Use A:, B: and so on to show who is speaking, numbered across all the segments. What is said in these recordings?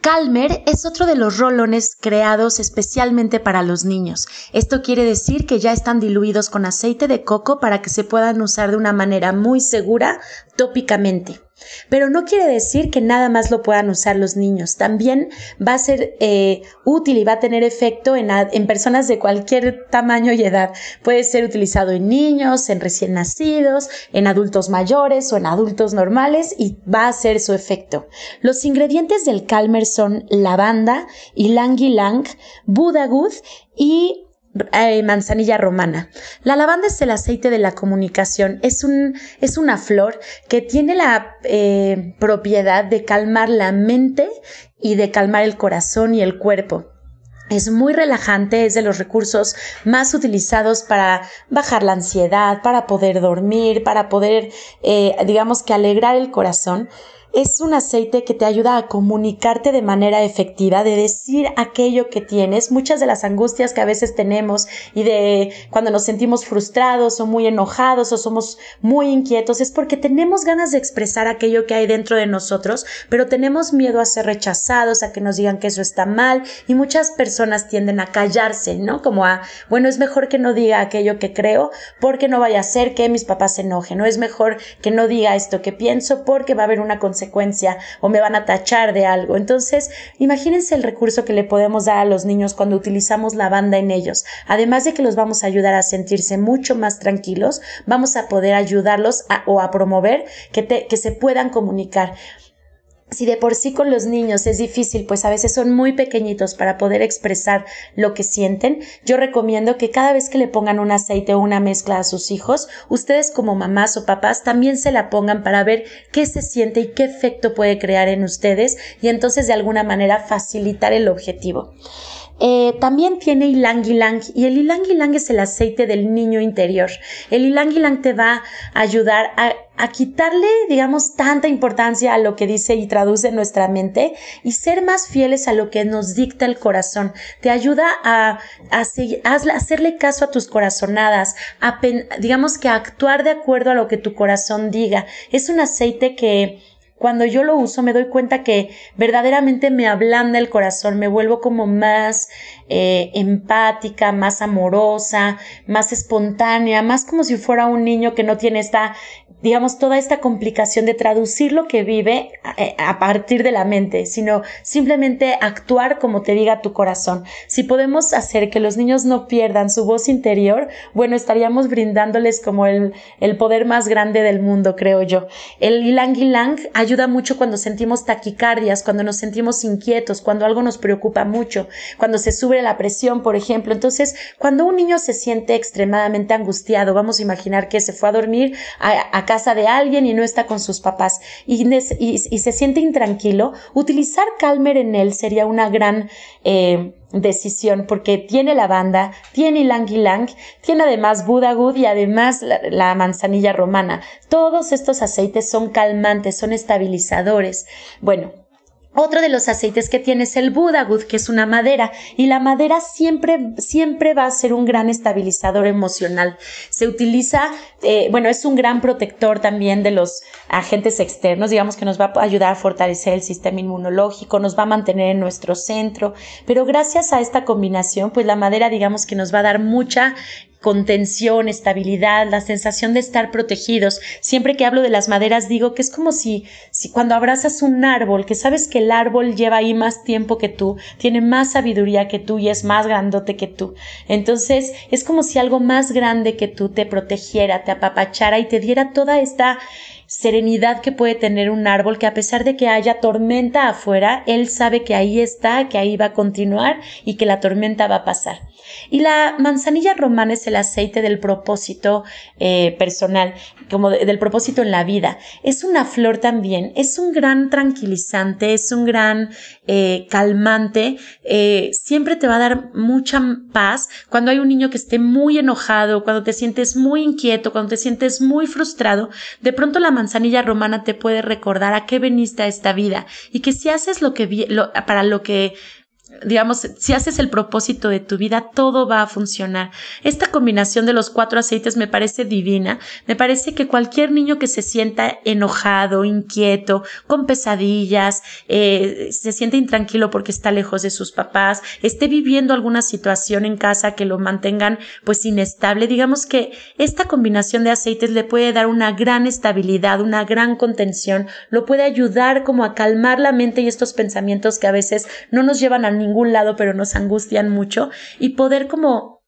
A: Calmer es otro de los rolones creados especialmente para los niños. Esto quiere decir que ya están diluidos con aceite de coco para que se puedan usar de una manera muy segura tópicamente. Pero no quiere decir que nada más lo puedan usar los niños. También va a ser eh, útil y va a tener efecto en, en, personas de cualquier tamaño y edad. Puede ser utilizado en niños, en recién nacidos, en adultos mayores o en adultos normales y va a hacer su efecto. Los ingredientes del Calmer son lavanda, ylang ylang, budagud y eh, manzanilla romana. La lavanda es el aceite de la comunicación. Es, un, es una flor que tiene la eh, propiedad de calmar la mente y de calmar el corazón y el cuerpo. Es muy relajante, es de los recursos más utilizados para bajar la ansiedad, para poder dormir, para poder, eh, digamos que alegrar el corazón es un aceite que te ayuda a comunicarte de manera efectiva, de decir aquello que tienes, muchas de las angustias que a veces tenemos y de cuando nos sentimos frustrados o muy enojados o somos muy inquietos, es porque tenemos ganas de expresar aquello que hay dentro de nosotros, pero tenemos miedo a ser rechazados, a que nos digan que eso está mal y muchas personas tienden a callarse, ¿no? Como a, bueno, es mejor que no diga aquello que creo porque no vaya a ser que mis papás se enojen, no es mejor que no diga esto que pienso porque va a haber una consecuencia consecuencia o me van a tachar de algo. Entonces, imagínense el recurso que le podemos dar a los niños cuando utilizamos la banda en ellos. Además de que los vamos a ayudar a sentirse mucho más tranquilos, vamos a poder ayudarlos o a promover que, que se puedan comunicar si de por sí con los niños es difícil, pues a veces son muy pequeñitos para poder expresar lo que sienten, yo recomiendo que cada vez que le pongan un aceite o una mezcla a sus hijos, ustedes como mamás o papás también se la pongan para ver qué se siente y qué efecto puede crear en ustedes y entonces de alguna manera facilitar el objetivo. Eh, también tiene ylang ylang y el ylang ylang es el aceite del niño interior. El ylang ylang te va a ayudar a, quitarle, digamos, tanta importancia a lo que dice y traduce nuestra mente y ser más fieles a lo que nos dicta el corazón. Te ayuda a, a, hacerle caso a tus corazonadas, a, digamos que a actuar de acuerdo a lo que tu corazón diga. Es un aceite que cuando yo lo uso me doy cuenta que verdaderamente me ablanda el corazón, me vuelvo como más eh, empática, más amorosa, más espontánea, más como si fuera un niño que no tiene esta digamos, toda esta complicación de traducir lo que vive eh, a, partir de la mente, sino simplemente actuar como te diga tu corazón. Si podemos hacer que los niños no pierdan su voz interior, bueno, estaríamos brindándoles como el, el poder más grande del mundo, creo yo. El ilang ilang ayuda mucho cuando sentimos taquicardias, cuando nos sentimos inquietos, cuando algo nos preocupa mucho, cuando se sube la presión, por ejemplo. Entonces, cuando un niño se siente extremadamente angustiado, vamos a imaginar que se fue a dormir a, a casa de alguien y no está con sus papás y, se siente intranquilo, utilizar Calmer en él sería una gran eh, decisión porque tiene lavanda, tiene ylang ylang, tiene además budagud y además la, manzanilla romana. Todos estos aceites son calmantes, son estabilizadores. Bueno, otro de los aceites que tiene es el Budagud, que es una madera, y la madera siempre, siempre va a ser un gran estabilizador emocional. Se utiliza, eh, bueno, es un gran protector también de los agentes externos, digamos que nos va a ayudar a fortalecer el sistema inmunológico, nos va a mantener en nuestro centro, pero gracias a esta combinación, pues la madera, digamos que nos va a dar mucha contención, estabilidad, la sensación de estar protegidos. Siempre que hablo de las maderas digo que es como si, si cuando abrazas un árbol, que sabes que el árbol lleva ahí más tiempo que tú, tiene más sabiduría que tú y es más grandote que tú. Entonces es como si algo más grande que tú te protegiera, te apapachara y te diera toda esta serenidad que puede tener un árbol que a pesar de que haya tormenta afuera, él sabe que ahí está, que ahí va a continuar y que la tormenta va a pasar. Y la manzanilla romana es el aceite del propósito eh, personal, como del propósito en la vida. Es una flor también, es un gran tranquilizante, es un gran eh, calmante, eh, siempre te va a dar mucha paz cuando hay un niño que esté muy enojado, cuando te sientes muy inquieto, cuando te sientes muy frustrado, de pronto la manzanilla romana te puede recordar a qué veniste a esta vida y que si haces lo que para lo que digamos, si haces el propósito de tu vida, todo va a funcionar. Esta combinación de los cuatro aceites me parece divina. Me parece que cualquier niño que se sienta enojado, inquieto, con pesadillas, eh, se siente intranquilo porque está lejos de sus papás, esté viviendo alguna situación en casa que lo mantengan pues inestable, digamos que esta combinación de aceites le puede dar una gran estabilidad, una gran contención, lo puede ayudar como a calmar la mente y estos pensamientos que a veces no nos llevan a ningún lado, pero nos angustian mucho y poder como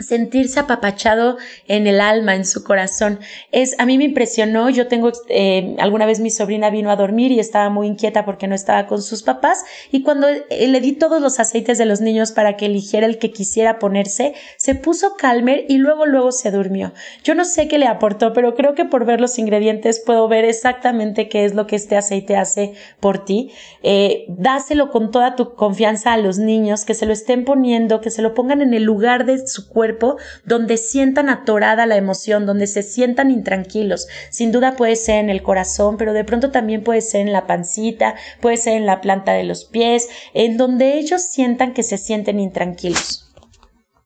A: sentirse apapachado en el alma, en su corazón. Es, a mí me impresionó, yo tengo, eh, alguna vez mi sobrina vino a dormir y estaba muy inquieta porque no estaba con sus papás y cuando eh, le di todos los aceites de los niños para que eligiera el que quisiera ponerse, se puso calmer y luego luego se durmió. Yo no sé qué le aportó, pero creo que por ver los ingredientes puedo ver exactamente qué es lo que este aceite hace por ti. Eh, dáselo con toda tu confianza a los niños, que se lo estén poniendo, que se lo pongan en el lugar de su donde sientan atorada la emoción, donde se sientan intranquilos. Sin duda puede ser en el corazón, pero de pronto también puede ser en la pancita, puede ser en la planta de los pies, en donde ellos sientan que se sienten intranquilos.